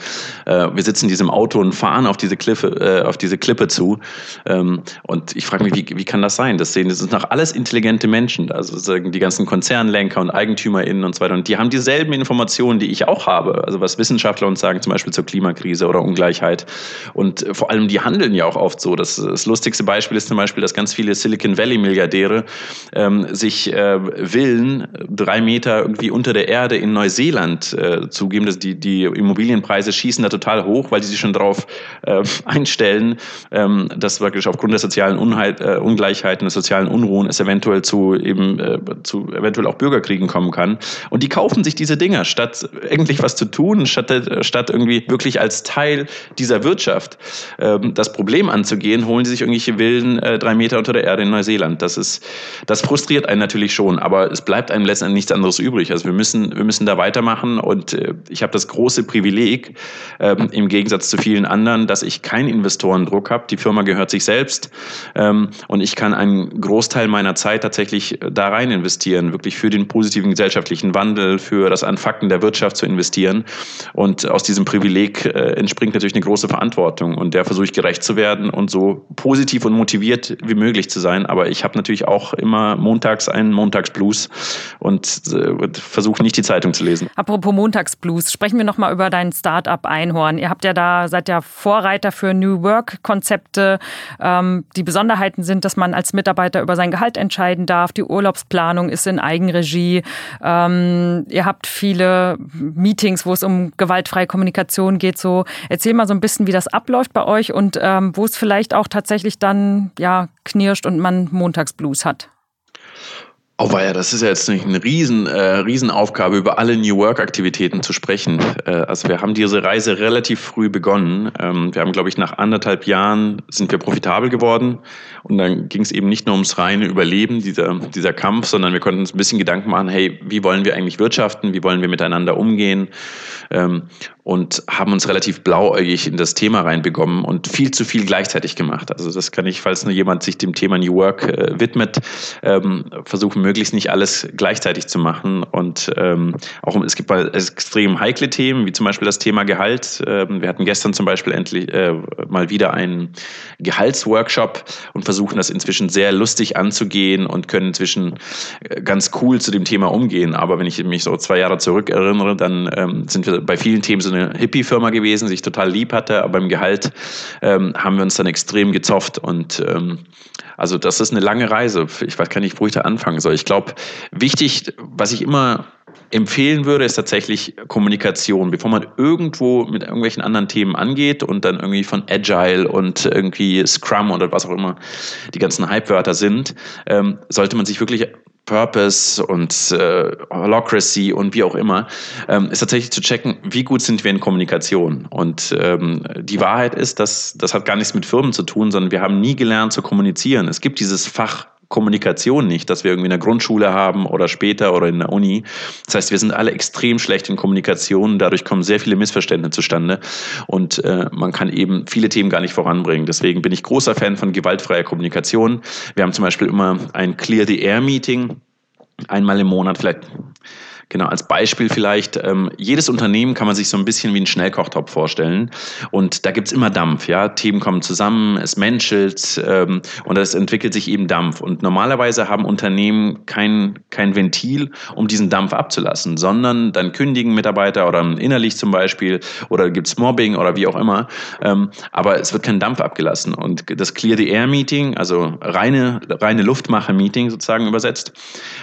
Äh, wir sitzen in diesem Auto und fahren auf diese Klippe, äh, auf diese Klippe zu. Ähm, und ich frage mich, wie, wie kann das sein? Das sehen, das sind noch alles intelligente Menschen. Also die ganzen Konzernlenker und EigentümerInnen und so weiter. Und die haben dieselben Informationen, die ich auch habe. Also was Wissenschaftler uns sagen, zum Beispiel zur Klimakrise oder Ungleichheit. Und vor allem, die handeln ja auch oft so. Das, das lustigste Beispiel ist zum Beispiel Beispiel, dass ganz viele Silicon Valley-Milliardäre ähm, sich äh, Villen drei Meter irgendwie unter der Erde in Neuseeland äh, zugeben. Dass die, die Immobilienpreise schießen da total hoch, weil die sich schon darauf äh, einstellen, ähm, dass wirklich aufgrund der sozialen Unheit, äh, Ungleichheiten, der sozialen Unruhen es eventuell zu eben äh, zu eventuell auch Bürgerkriegen kommen kann. Und die kaufen sich diese Dinger, statt eigentlich was zu tun, statt, statt irgendwie wirklich als Teil dieser Wirtschaft ähm, das Problem anzugehen, holen sie sich irgendwelche Villen äh, drei Meter unter der Erde in Neuseeland. Das ist, das frustriert einen natürlich schon, aber es bleibt einem letztendlich nichts anderes übrig. Also wir müssen, wir müssen da weitermachen und äh, ich habe das große Privileg, ähm, im Gegensatz zu vielen anderen, dass ich keinen Investorendruck habe. Die Firma gehört sich selbst ähm, und ich kann einen Großteil meiner Zeit tatsächlich da rein investieren, wirklich für den positiven gesellschaftlichen Wandel, für das Anfacken der Wirtschaft zu investieren. Und aus diesem Privileg äh, entspringt natürlich eine große Verantwortung und der versuche ich gerecht zu werden und so positiv und motiviert wie möglich zu sein. Aber ich habe natürlich auch immer montags einen Montagsblues und äh, versuche nicht die Zeitung zu lesen. Apropos Montagsblues, sprechen wir nochmal über dein Startup Einhorn. Ihr habt ja da, seid ja Vorreiter für New Work-Konzepte. Ähm, die Besonderheiten sind, dass man als Mitarbeiter über sein Gehalt entscheiden darf. Die Urlaubsplanung ist in Eigenregie. Ähm, ihr habt viele Meetings, wo es um gewaltfreie Kommunikation geht. So, erzähl mal so ein bisschen, wie das abläuft bei euch und ähm, wo es vielleicht auch tatsächlich dann ja knirscht und man Montagsblues hat. Oh ja, das ist ja jetzt eine riesen, äh, Riesenaufgabe, über alle New Work-Aktivitäten zu sprechen. Äh, also wir haben diese Reise relativ früh begonnen. Ähm, wir haben, glaube ich, nach anderthalb Jahren sind wir profitabel geworden. Und dann ging es eben nicht nur ums reine Überleben, dieser, dieser Kampf, sondern wir konnten uns ein bisschen Gedanken machen, hey, wie wollen wir eigentlich wirtschaften? Wie wollen wir miteinander umgehen? Ähm, und haben uns relativ blauäugig in das Thema reinbekommen und viel zu viel gleichzeitig gemacht. Also das kann ich, falls nur jemand sich dem Thema New Work äh, widmet, ähm, versuchen möglichst nicht alles gleichzeitig zu machen. Und ähm, auch es gibt mal extrem heikle Themen, wie zum Beispiel das Thema Gehalt. Ähm, wir hatten gestern zum Beispiel endlich äh, mal wieder einen Gehaltsworkshop und versuchen das inzwischen sehr lustig anzugehen und können inzwischen äh, ganz cool zu dem Thema umgehen. Aber wenn ich mich so zwei Jahre zurück erinnere, dann ähm, sind wir bei vielen Themen so eine Hippie-Firma gewesen, sich total lieb hatte, aber beim Gehalt ähm, haben wir uns dann extrem gezofft und ähm, also das ist eine lange Reise. Ich weiß gar nicht, wo ich da anfangen soll. Ich glaube, wichtig, was ich immer empfehlen würde, ist tatsächlich Kommunikation. Bevor man irgendwo mit irgendwelchen anderen Themen angeht und dann irgendwie von Agile und irgendwie Scrum oder was auch immer die ganzen Hype-Wörter sind, ähm, sollte man sich wirklich Purpose und äh, Holocracy und wie auch immer, ähm, ist tatsächlich zu checken, wie gut sind wir in Kommunikation. Und ähm, die Wahrheit ist, dass das hat gar nichts mit Firmen zu tun, sondern wir haben nie gelernt zu kommunizieren. Es gibt dieses Fach Kommunikation nicht, dass wir irgendwie in der Grundschule haben oder später oder in der Uni. Das heißt, wir sind alle extrem schlecht in Kommunikation. Dadurch kommen sehr viele Missverständnisse zustande und äh, man kann eben viele Themen gar nicht voranbringen. Deswegen bin ich großer Fan von gewaltfreier Kommunikation. Wir haben zum Beispiel immer ein Clear the Air Meeting einmal im Monat, vielleicht Genau, als Beispiel vielleicht, ähm, jedes Unternehmen kann man sich so ein bisschen wie einen Schnellkochtopf vorstellen. Und da gibt's immer Dampf, ja. Themen kommen zusammen, es menschelt ähm, und es entwickelt sich eben Dampf. Und normalerweise haben Unternehmen kein, kein Ventil, um diesen Dampf abzulassen, sondern dann kündigen Mitarbeiter oder innerlich zum Beispiel oder gibt's Mobbing oder wie auch immer. Ähm, aber es wird kein Dampf abgelassen. Und das Clear the Air Meeting, also reine, reine Luftmache-Meeting sozusagen übersetzt,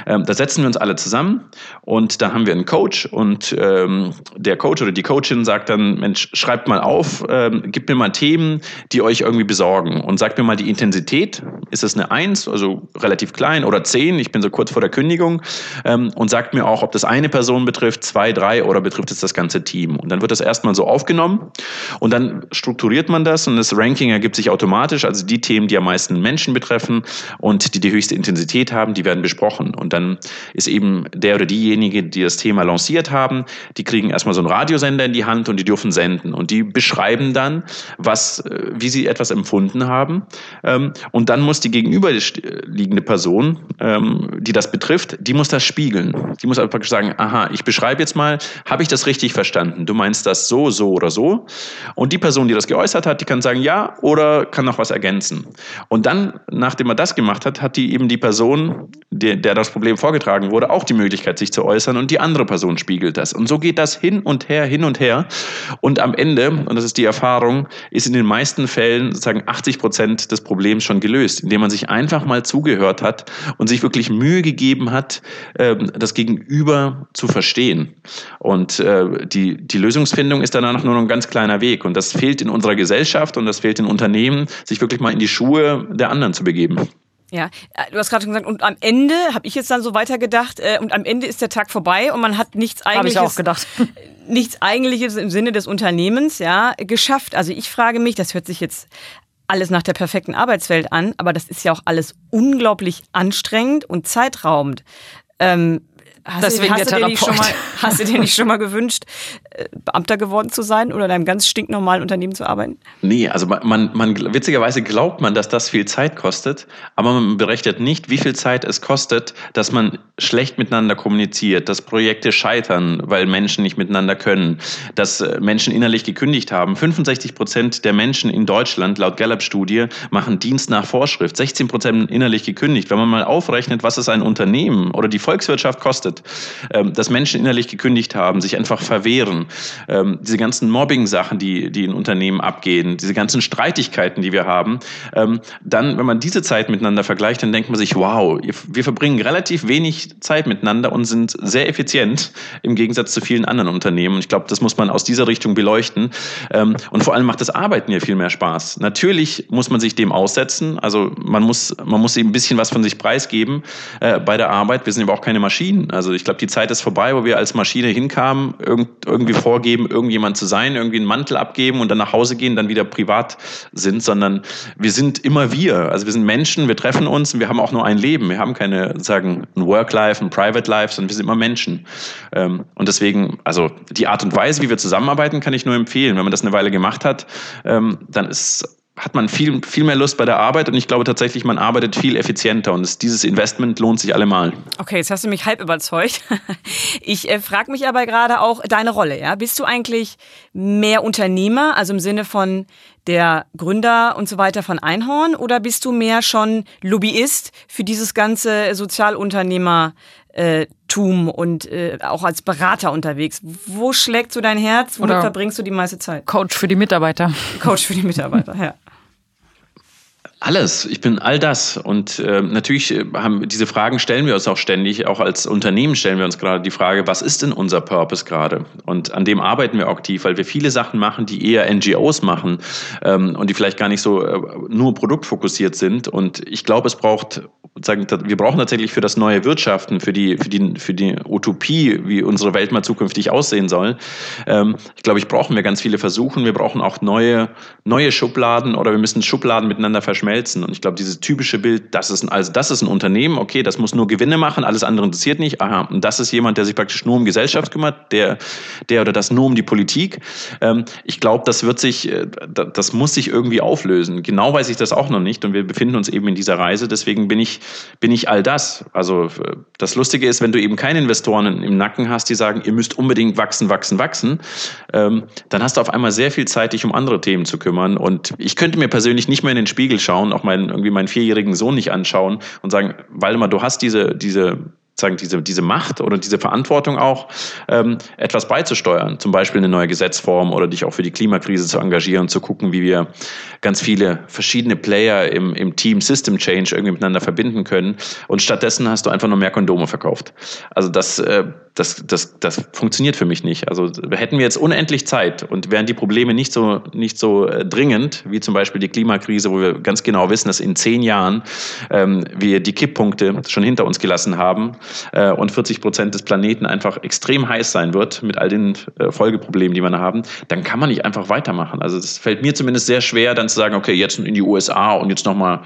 ähm, da setzen wir uns alle zusammen und da haben wir einen Coach und ähm, der Coach oder die Coachin sagt dann, Mensch, schreibt mal auf, ähm, gebt mir mal Themen, die euch irgendwie besorgen und sagt mir mal die Intensität. Ist es eine Eins, also relativ klein oder zehn? Ich bin so kurz vor der Kündigung ähm, und sagt mir auch, ob das eine Person betrifft, zwei, drei oder betrifft es das ganze Team. Und dann wird das erstmal so aufgenommen und dann strukturiert man das und das Ranking ergibt sich automatisch. Also die Themen, die am meisten Menschen betreffen und die die höchste Intensität haben, die werden besprochen. Und dann ist eben der oder diejenige, die das Thema lanciert haben, die kriegen erstmal so einen Radiosender in die Hand und die dürfen senden. Und die beschreiben dann, was, äh, wie sie etwas empfunden haben. Ähm, und dann muss die gegenüberliegende Person, ähm, die das betrifft, die muss das spiegeln. Die muss also praktisch sagen, aha, ich beschreibe jetzt mal, habe ich das richtig verstanden? Du meinst das so, so oder so? Und die Person, die das geäußert hat, die kann sagen ja oder kann noch was ergänzen. Und dann, nachdem er das gemacht hat, hat die eben die Person, der, der das Problem vorgetragen wurde, auch die Möglichkeit, sich zu äußern und die andere Person spiegelt das. Und so geht das hin und her, hin und her. Und am Ende, und das ist die Erfahrung, ist in den meisten Fällen sozusagen 80 Prozent des Problems schon gelöst, indem man sich einfach mal zugehört hat und sich wirklich Mühe gegeben hat, ähm, das Gegenüber zu verstehen. Und äh, die, die Lösungsfindung ist danach nur noch ein ganz kleiner Weg. Und das fehlt in unserer Gesellschaft und das fehlt in Unternehmen, sich wirklich mal in die Schuhe der anderen zu begeben. Ja, äh, du hast gerade schon gesagt, und am Ende habe ich jetzt dann so weitergedacht, äh, und am Ende ist der Tag vorbei und man hat nichts eigentliches. Habe ich auch gedacht. Nichts eigentliches im Sinne des Unternehmens, ja, geschafft. Also ich frage mich, das hört sich jetzt alles nach der perfekten Arbeitswelt an, aber das ist ja auch alles unglaublich anstrengend und zeitraubend. Ähm, Hast, Deswegen du, hast, der du dir nicht schon mal, hast du dir nicht schon mal gewünscht, äh, Beamter geworden zu sein oder in einem ganz stinknormalen Unternehmen zu arbeiten? Nee, also man, man, witzigerweise glaubt man, dass das viel Zeit kostet, aber man berechnet nicht, wie viel Zeit es kostet, dass man schlecht miteinander kommuniziert, dass Projekte scheitern, weil Menschen nicht miteinander können, dass äh, Menschen innerlich gekündigt haben. 65 Prozent der Menschen in Deutschland, laut Gallup-Studie, machen Dienst nach Vorschrift. 16 Prozent innerlich gekündigt. Wenn man mal aufrechnet, was es ein Unternehmen oder die Volkswirtschaft kostet, wird, ähm, dass Menschen innerlich gekündigt haben, sich einfach verwehren, ähm, diese ganzen Mobbing-Sachen, die, die in Unternehmen abgehen, diese ganzen Streitigkeiten, die wir haben, ähm, dann, wenn man diese Zeit miteinander vergleicht, dann denkt man sich, wow, wir verbringen relativ wenig Zeit miteinander und sind sehr effizient im Gegensatz zu vielen anderen Unternehmen. Und ich glaube, das muss man aus dieser Richtung beleuchten. Und vor allem macht das Arbeiten ja viel mehr Spaß. Natürlich muss man sich dem aussetzen. Also man muss, man muss eben ein bisschen was von sich preisgeben äh, bei der Arbeit. Wir sind aber auch keine Maschinen. Also ich glaube, die Zeit ist vorbei, wo wir als Maschine hinkamen, irgendwie vorgeben, irgendjemand zu sein, irgendwie einen Mantel abgeben und dann nach Hause gehen, dann wieder privat sind, sondern wir sind immer wir. Also wir sind Menschen, wir treffen uns und wir haben auch nur ein Leben. Wir haben keine, sagen, ein Work-Life, ein Private-Life, sondern wir sind immer Menschen. Ähm, und deswegen, also die Art und Weise, wie wir zusammenarbeiten, kann ich nur empfehlen. Wenn man das eine Weile gemacht hat, ähm, dann ist hat man viel, viel mehr Lust bei der Arbeit und ich glaube tatsächlich, man arbeitet viel effizienter und es, dieses Investment lohnt sich allemal. Okay, jetzt hast du mich halb überzeugt. Ich äh, frage mich aber gerade auch deine Rolle. Ja? Bist du eigentlich mehr Unternehmer, also im Sinne von der Gründer und so weiter von Einhorn oder bist du mehr schon Lobbyist für dieses ganze Sozialunternehmer? Tum und äh, auch als Berater unterwegs. Wo schlägt so dein Herz? Womit verbringst du die meiste Zeit? Coach für die Mitarbeiter. Coach für die Mitarbeiter, ja. Alles, ich bin all das. Und äh, natürlich äh, haben diese Fragen stellen wir uns auch ständig. Auch als Unternehmen stellen wir uns gerade die Frage, was ist denn unser Purpose gerade? Und an dem arbeiten wir aktiv, weil wir viele Sachen machen, die eher NGOs machen ähm, und die vielleicht gar nicht so äh, nur produktfokussiert sind. Und ich glaube, es braucht sagen, wir brauchen tatsächlich für das neue Wirtschaften, für die, für die, für die Utopie, wie unsere Welt mal zukünftig aussehen soll. Ähm, ich glaube, ich brauchen wir ganz viele Versuche. Wir brauchen auch neue, neue Schubladen oder wir müssen Schubladen miteinander verschmelzen. Und ich glaube, dieses typische Bild, das ist ein, also das ist ein Unternehmen, okay, das muss nur Gewinne machen, alles andere interessiert nicht. Aha, und das ist jemand, der sich praktisch nur um Gesellschaft kümmert, der, der oder das nur um die Politik. Ähm, ich glaube, das wird sich, äh, das muss sich irgendwie auflösen. Genau weiß ich das auch noch nicht. Und wir befinden uns eben in dieser Reise. Deswegen bin ich bin ich all das. Also das Lustige ist, wenn du eben keine Investoren im Nacken hast, die sagen, ihr müsst unbedingt wachsen, wachsen, wachsen, ähm, dann hast du auf einmal sehr viel Zeit, dich um andere Themen zu kümmern. Und ich könnte mir persönlich nicht mehr in den Spiegel schauen, auch meinen, irgendwie meinen vierjährigen Sohn nicht anschauen und sagen, Waldemar, du hast diese, diese sagen, diese, diese Macht oder diese Verantwortung auch, ähm, etwas beizusteuern. Zum Beispiel eine neue Gesetzform oder dich auch für die Klimakrise zu engagieren, zu gucken, wie wir ganz viele verschiedene Player im, im Team System Change irgendwie miteinander verbinden können. Und stattdessen hast du einfach nur mehr Kondome verkauft. Also das, äh, das, das, das funktioniert für mich nicht. Also hätten wir jetzt unendlich Zeit und wären die Probleme nicht so, nicht so äh, dringend, wie zum Beispiel die Klimakrise, wo wir ganz genau wissen, dass in zehn Jahren ähm, wir die Kipppunkte schon hinter uns gelassen haben äh, und 40 Prozent des Planeten einfach extrem heiß sein wird mit all den äh, Folgeproblemen, die wir da haben, dann kann man nicht einfach weitermachen. Also es fällt mir zumindest sehr schwer, dann zu sagen, okay, jetzt in die USA und jetzt nochmal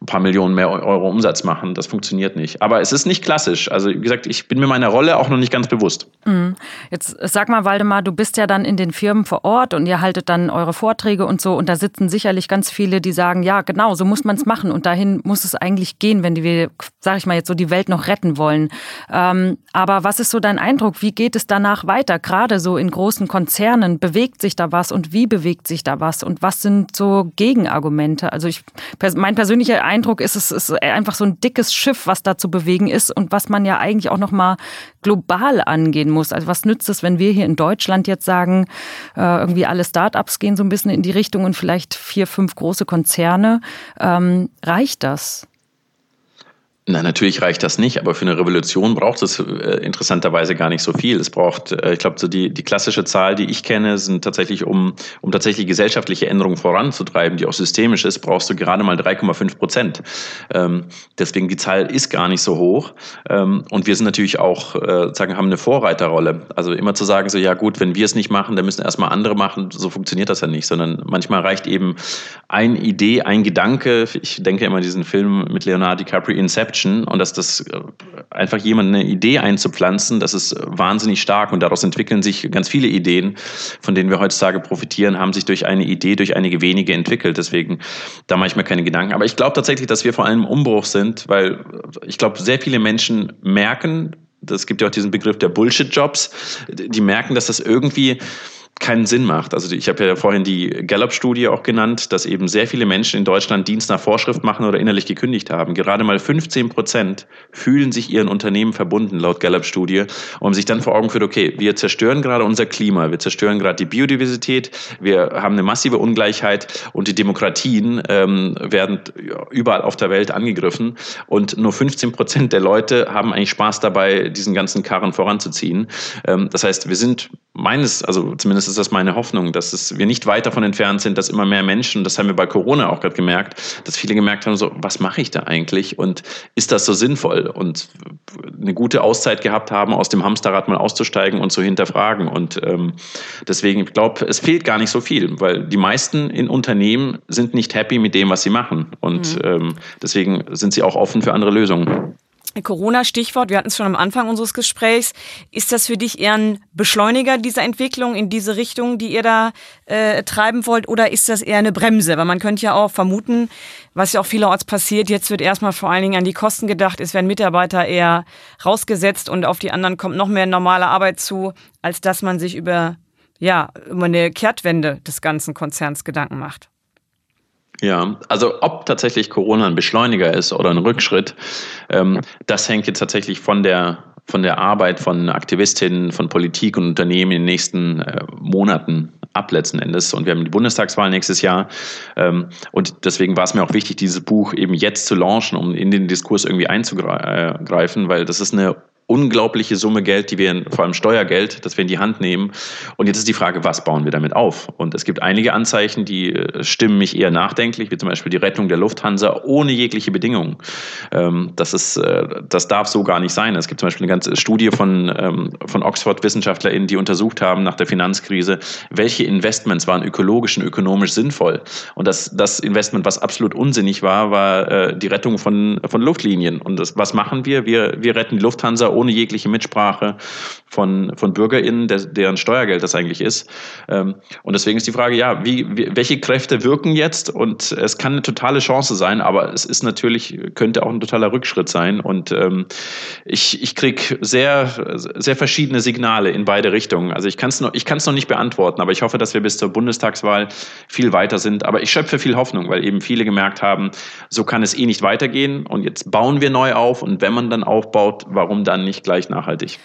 ein paar Millionen mehr Euro Umsatz machen. Das funktioniert nicht. Aber es ist nicht klassisch. Also wie gesagt, ich bin mir meiner Rolle auch noch nicht ganz bewusst. Mhm. Jetzt sag mal, Waldemar, du bist ja dann in den Firmen vor Ort und ihr haltet dann eure Vorträge und so und da sitzen sicherlich ganz viele, die sagen, ja genau, so muss man es machen und dahin muss es eigentlich gehen, wenn wir, sag ich mal jetzt so, die Welt noch retten wollen. Ähm, aber was ist so dein Eindruck? Wie geht es danach weiter? Gerade so in großen Konzernen, bewegt sich da was und wie bewegt sich da was und was sind so Gegenargumente? Also ich, mein persönlicher Eindruck ist, es ist einfach so ein dickes Schiff, was da zu bewegen ist und was man ja eigentlich auch noch mal global angehen muss. Also was nützt es, wenn wir hier in Deutschland jetzt sagen, äh, irgendwie alle Startups gehen so ein bisschen in die Richtung und vielleicht vier, fünf große Konzerne? Ähm, reicht das? Na, natürlich reicht das nicht, aber für eine Revolution braucht es äh, interessanterweise gar nicht so viel. Es braucht, äh, ich glaube, so die, die klassische Zahl, die ich kenne, sind tatsächlich, um, um tatsächlich gesellschaftliche Änderungen voranzutreiben, die auch systemisch ist, brauchst du gerade mal 3,5 Prozent. Ähm, deswegen die Zahl ist gar nicht so hoch. Ähm, und wir sind natürlich auch, äh, sagen, haben eine Vorreiterrolle. Also immer zu sagen, so, ja gut, wenn wir es nicht machen, dann müssen erstmal andere machen, so funktioniert das ja nicht, sondern manchmal reicht eben eine Idee, ein Gedanke. Ich denke immer diesen Film mit Leonardo DiCaprio, Inception, Action und dass das äh, einfach jemand eine Idee einzupflanzen, das ist wahnsinnig stark und daraus entwickeln sich ganz viele Ideen, von denen wir heutzutage profitieren, haben sich durch eine Idee, durch einige wenige entwickelt. Deswegen, da mache ich mir keine Gedanken. Aber ich glaube tatsächlich, dass wir vor allem im Umbruch sind, weil ich glaube, sehr viele Menschen merken, es gibt ja auch diesen Begriff der Bullshit-Jobs, die merken, dass das irgendwie keinen Sinn macht. Also ich habe ja vorhin die Gallup-Studie auch genannt, dass eben sehr viele Menschen in Deutschland Dienst nach Vorschrift machen oder innerlich gekündigt haben. Gerade mal 15 Prozent fühlen sich ihren Unternehmen verbunden, laut Gallup-Studie, um sich dann vor Augen führt, okay, wir zerstören gerade unser Klima, wir zerstören gerade die Biodiversität, wir haben eine massive Ungleichheit und die Demokratien ähm, werden überall auf der Welt angegriffen und nur 15 Prozent der Leute haben eigentlich Spaß dabei, diesen ganzen Karren voranzuziehen. Ähm, das heißt, wir sind meines, also zumindest ist das meine Hoffnung, dass es, wir nicht weit davon entfernt sind, dass immer mehr Menschen, das haben wir bei Corona auch gerade gemerkt, dass viele gemerkt haben, so, was mache ich da eigentlich und ist das so sinnvoll? Und eine gute Auszeit gehabt haben, aus dem Hamsterrad mal auszusteigen und zu hinterfragen. Und ähm, deswegen, ich glaube, es fehlt gar nicht so viel, weil die meisten in Unternehmen sind nicht happy mit dem, was sie machen. Und mhm. ähm, deswegen sind sie auch offen für andere Lösungen. Corona-Stichwort, wir hatten es schon am Anfang unseres Gesprächs. Ist das für dich eher ein Beschleuniger dieser Entwicklung in diese Richtung, die ihr da äh, treiben wollt, oder ist das eher eine Bremse? Weil man könnte ja auch vermuten, was ja auch vielerorts passiert, jetzt wird erstmal vor allen Dingen an die Kosten gedacht, es werden Mitarbeiter eher rausgesetzt und auf die anderen kommt noch mehr normale Arbeit zu, als dass man sich über, ja, über eine Kehrtwende des ganzen Konzerns Gedanken macht. Ja, also ob tatsächlich Corona ein Beschleuniger ist oder ein Rückschritt, ähm, das hängt jetzt tatsächlich von der von der Arbeit von Aktivistinnen, von Politik und Unternehmen in den nächsten äh, Monaten ab letzten Endes. Und wir haben die Bundestagswahl nächstes Jahr. Ähm, und deswegen war es mir auch wichtig, dieses Buch eben jetzt zu launchen, um in den Diskurs irgendwie einzugreifen, weil das ist eine unglaubliche Summe Geld, die wir, vor allem Steuergeld, das wir in die Hand nehmen. Und jetzt ist die Frage, was bauen wir damit auf? Und es gibt einige Anzeichen, die äh, stimmen mich eher nachdenklich, wie zum Beispiel die Rettung der Lufthansa ohne jegliche Bedingungen. Ähm, das, ist, äh, das darf so gar nicht sein. Es gibt zum Beispiel eine ganze Studie von, ähm, von Oxford-WissenschaftlerInnen, die untersucht haben nach der Finanzkrise, welche Investments waren ökologisch und ökonomisch sinnvoll. Und das, das Investment, was absolut unsinnig war, war äh, die Rettung von, von Luftlinien. Und das, was machen wir? Wir, wir retten die Lufthansa ohne jegliche Mitsprache von, von BürgerInnen, der, deren Steuergeld das eigentlich ist. Ähm, und deswegen ist die Frage, ja, wie, wie, welche Kräfte wirken jetzt? Und es kann eine totale Chance sein, aber es ist natürlich, könnte auch ein totaler Rückschritt sein. Und ähm, ich, ich kriege sehr, sehr verschiedene Signale in beide Richtungen. Also ich kann es noch, noch nicht beantworten, aber ich hoffe, dass wir bis zur Bundestagswahl viel weiter sind. Aber ich schöpfe viel Hoffnung, weil eben viele gemerkt haben, so kann es eh nicht weitergehen. Und jetzt bauen wir neu auf. Und wenn man dann aufbaut, warum dann nicht gleich nachhaltig.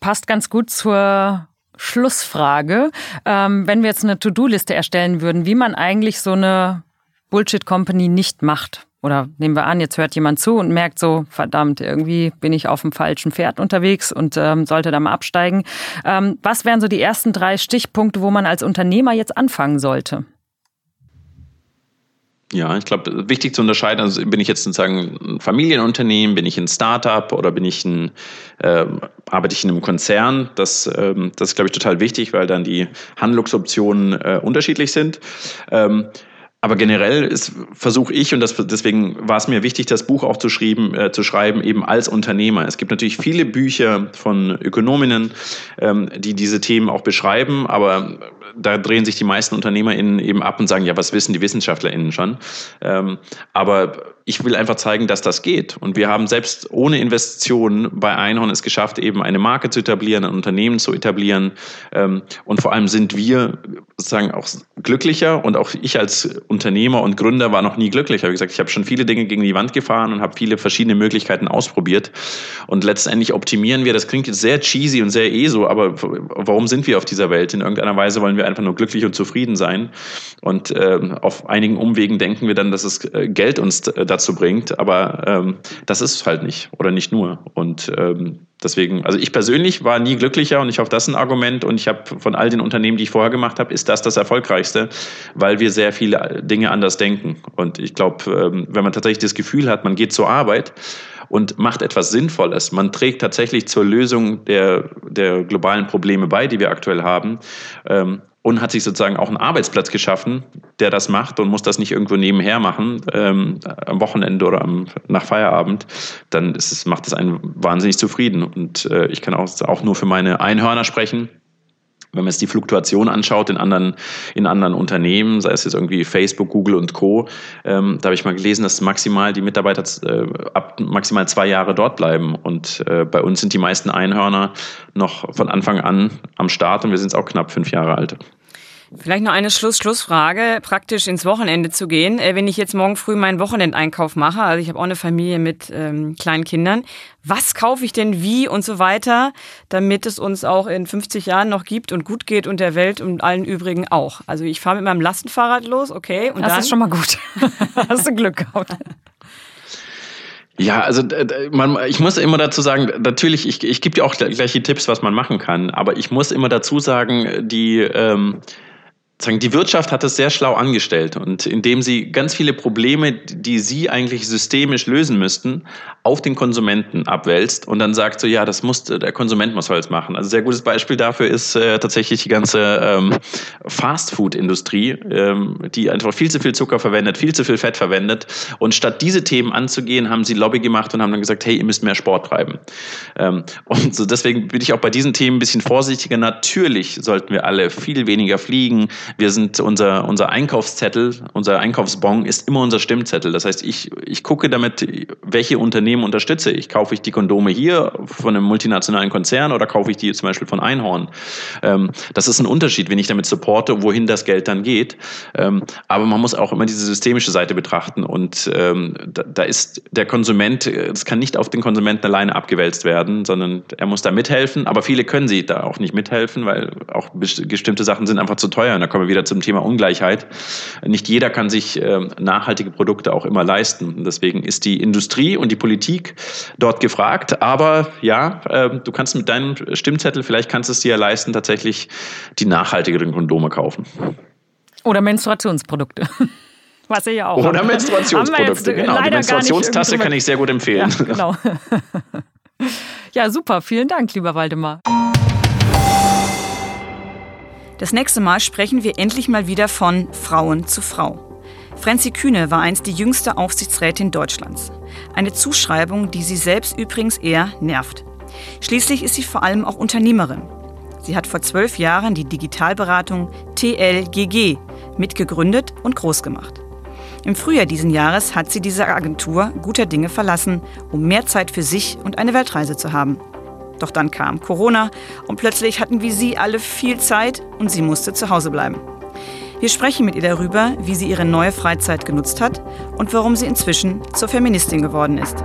Passt ganz gut zur Schlussfrage. Ähm, wenn wir jetzt eine To-Do-Liste erstellen würden, wie man eigentlich so eine Bullshit-Company nicht macht. oder nehmen wir an, jetzt hört jemand zu und merkt so, verdammt, irgendwie bin ich auf dem falschen Pferd unterwegs und ähm, sollte da mal absteigen. Ähm, was wären so die ersten drei Stichpunkte, wo man als Unternehmer jetzt anfangen sollte? Ja, ich glaube, wichtig zu unterscheiden, also bin ich jetzt sozusagen ein Familienunternehmen, bin ich ein Startup oder bin ich ein, äh, arbeite ich in einem Konzern? Das, ähm, das ist, glaube ich, total wichtig, weil dann die Handlungsoptionen äh, unterschiedlich sind. Ähm, aber generell versuche ich, und das, deswegen war es mir wichtig, das Buch auch zu, schreiben, äh, zu schreiben, eben als Unternehmer. Es gibt natürlich viele Bücher von Ökonominnen, ähm, die diese Themen auch beschreiben, aber da drehen sich die meisten UnternehmerInnen eben ab und sagen, ja, was wissen die WissenschaftlerInnen schon? Ähm, aber ich will einfach zeigen, dass das geht. Und wir haben selbst ohne Investitionen bei Einhorn es geschafft, eben eine Marke zu etablieren, ein Unternehmen zu etablieren. Ähm, und vor allem sind wir sozusagen auch glücklicher und auch ich als Unternehmer und Gründer war noch nie glücklicher. Wie gesagt, ich habe schon viele Dinge gegen die Wand gefahren und habe viele verschiedene Möglichkeiten ausprobiert. Und letztendlich optimieren wir, das klingt jetzt sehr cheesy und sehr ESO, aber warum sind wir auf dieser Welt? In irgendeiner Weise wollen wir einfach nur glücklich und zufrieden sein. Und äh, auf einigen Umwegen denken wir dann, dass es äh, Geld uns dazu bringt, aber ähm, das ist halt nicht oder nicht nur. Und ähm, deswegen, also ich persönlich war nie glücklicher und ich hoffe, das ist ein Argument und ich habe von all den Unternehmen, die ich vorher gemacht habe, ist das das erfolgreichste, weil wir sehr viele Dinge anders denken. Und ich glaube, ähm, wenn man tatsächlich das Gefühl hat, man geht zur Arbeit und macht etwas Sinnvolles. Man trägt tatsächlich zur Lösung der, der globalen Probleme bei, die wir aktuell haben. Ähm, und hat sich sozusagen auch einen Arbeitsplatz geschaffen, der das macht und muss das nicht irgendwo nebenher machen, ähm, am Wochenende oder am, nach Feierabend, dann es, macht es einen wahnsinnig zufrieden. Und äh, ich kann auch, auch nur für meine Einhörner sprechen wenn man jetzt die Fluktuation anschaut in anderen, in anderen Unternehmen, sei es jetzt irgendwie Facebook, Google und Co., ähm, da habe ich mal gelesen, dass maximal die Mitarbeiter äh, ab maximal zwei Jahre dort bleiben. Und äh, bei uns sind die meisten Einhörner noch von Anfang an am Start und wir sind auch knapp fünf Jahre alt. Vielleicht noch eine Schluss-Schlussfrage, praktisch ins Wochenende zu gehen. Äh, wenn ich jetzt morgen früh meinen Wochenendeinkauf mache, also ich habe auch eine Familie mit ähm, kleinen Kindern, was kaufe ich denn wie und so weiter, damit es uns auch in 50 Jahren noch gibt und gut geht und der Welt und allen übrigen auch. Also ich fahre mit meinem Lastenfahrrad los, okay. Und das dann, ist schon mal gut. Hast du Glück gehabt. Ja, also man, ich muss immer dazu sagen, natürlich, ich, ich gebe dir auch gleich die Tipps, was man machen kann, aber ich muss immer dazu sagen, die ähm, die Wirtschaft hat es sehr schlau angestellt und indem sie ganz viele Probleme, die sie eigentlich systemisch lösen müssten, auf den Konsumenten abwälzt und dann sagt so, ja, das muss der Konsument muss alles machen. Also sehr gutes Beispiel dafür ist äh, tatsächlich die ganze ähm, Fastfood-Industrie, ähm, die einfach viel zu viel Zucker verwendet, viel zu viel Fett verwendet und statt diese Themen anzugehen, haben sie Lobby gemacht und haben dann gesagt, hey, ihr müsst mehr Sport treiben. Ähm, und so deswegen bin ich auch bei diesen Themen ein bisschen vorsichtiger. Natürlich sollten wir alle viel weniger fliegen, wir sind unser, unser Einkaufszettel, unser Einkaufsbon ist immer unser Stimmzettel. Das heißt, ich, ich gucke damit, welche Unternehmen unterstütze ich. Kaufe ich die Kondome hier von einem multinationalen Konzern oder kaufe ich die zum Beispiel von Einhorn? Ähm, das ist ein Unterschied, wenn ich damit supporte, wohin das Geld dann geht. Ähm, aber man muss auch immer diese systemische Seite betrachten und ähm, da, da ist der Konsument, es kann nicht auf den Konsumenten alleine abgewälzt werden, sondern er muss da mithelfen. Aber viele können sie da auch nicht mithelfen, weil auch bestimmte Sachen sind einfach zu teuer. Und da kommen wir wieder zum Thema Ungleichheit. Nicht jeder kann sich ähm, nachhaltige Produkte auch immer leisten. Deswegen ist die Industrie und die Politik dort gefragt. Aber ja, ähm, du kannst mit deinem Stimmzettel, vielleicht kannst du es dir ja leisten, tatsächlich die nachhaltigeren Kondome kaufen. Oder Menstruationsprodukte. Was ihr ja auch. Oder Menstruationsprodukte, genau. Die Menstruationstasse kann ich sehr gut empfehlen. Ja, genau. ja, super. Vielen Dank, lieber Waldemar. Das nächste Mal sprechen wir endlich mal wieder von Frauen zu Frau. Franzi Kühne war einst die jüngste Aufsichtsrätin Deutschlands. Eine Zuschreibung, die sie selbst übrigens eher nervt. Schließlich ist sie vor allem auch Unternehmerin. Sie hat vor zwölf Jahren die Digitalberatung TLGG mitgegründet und groß gemacht. Im Frühjahr diesen Jahres hat sie diese Agentur guter Dinge verlassen, um mehr Zeit für sich und eine Weltreise zu haben. Doch dann kam Corona und plötzlich hatten wir sie alle viel Zeit und sie musste zu Hause bleiben. Wir sprechen mit ihr darüber, wie sie ihre neue Freizeit genutzt hat und warum sie inzwischen zur Feministin geworden ist.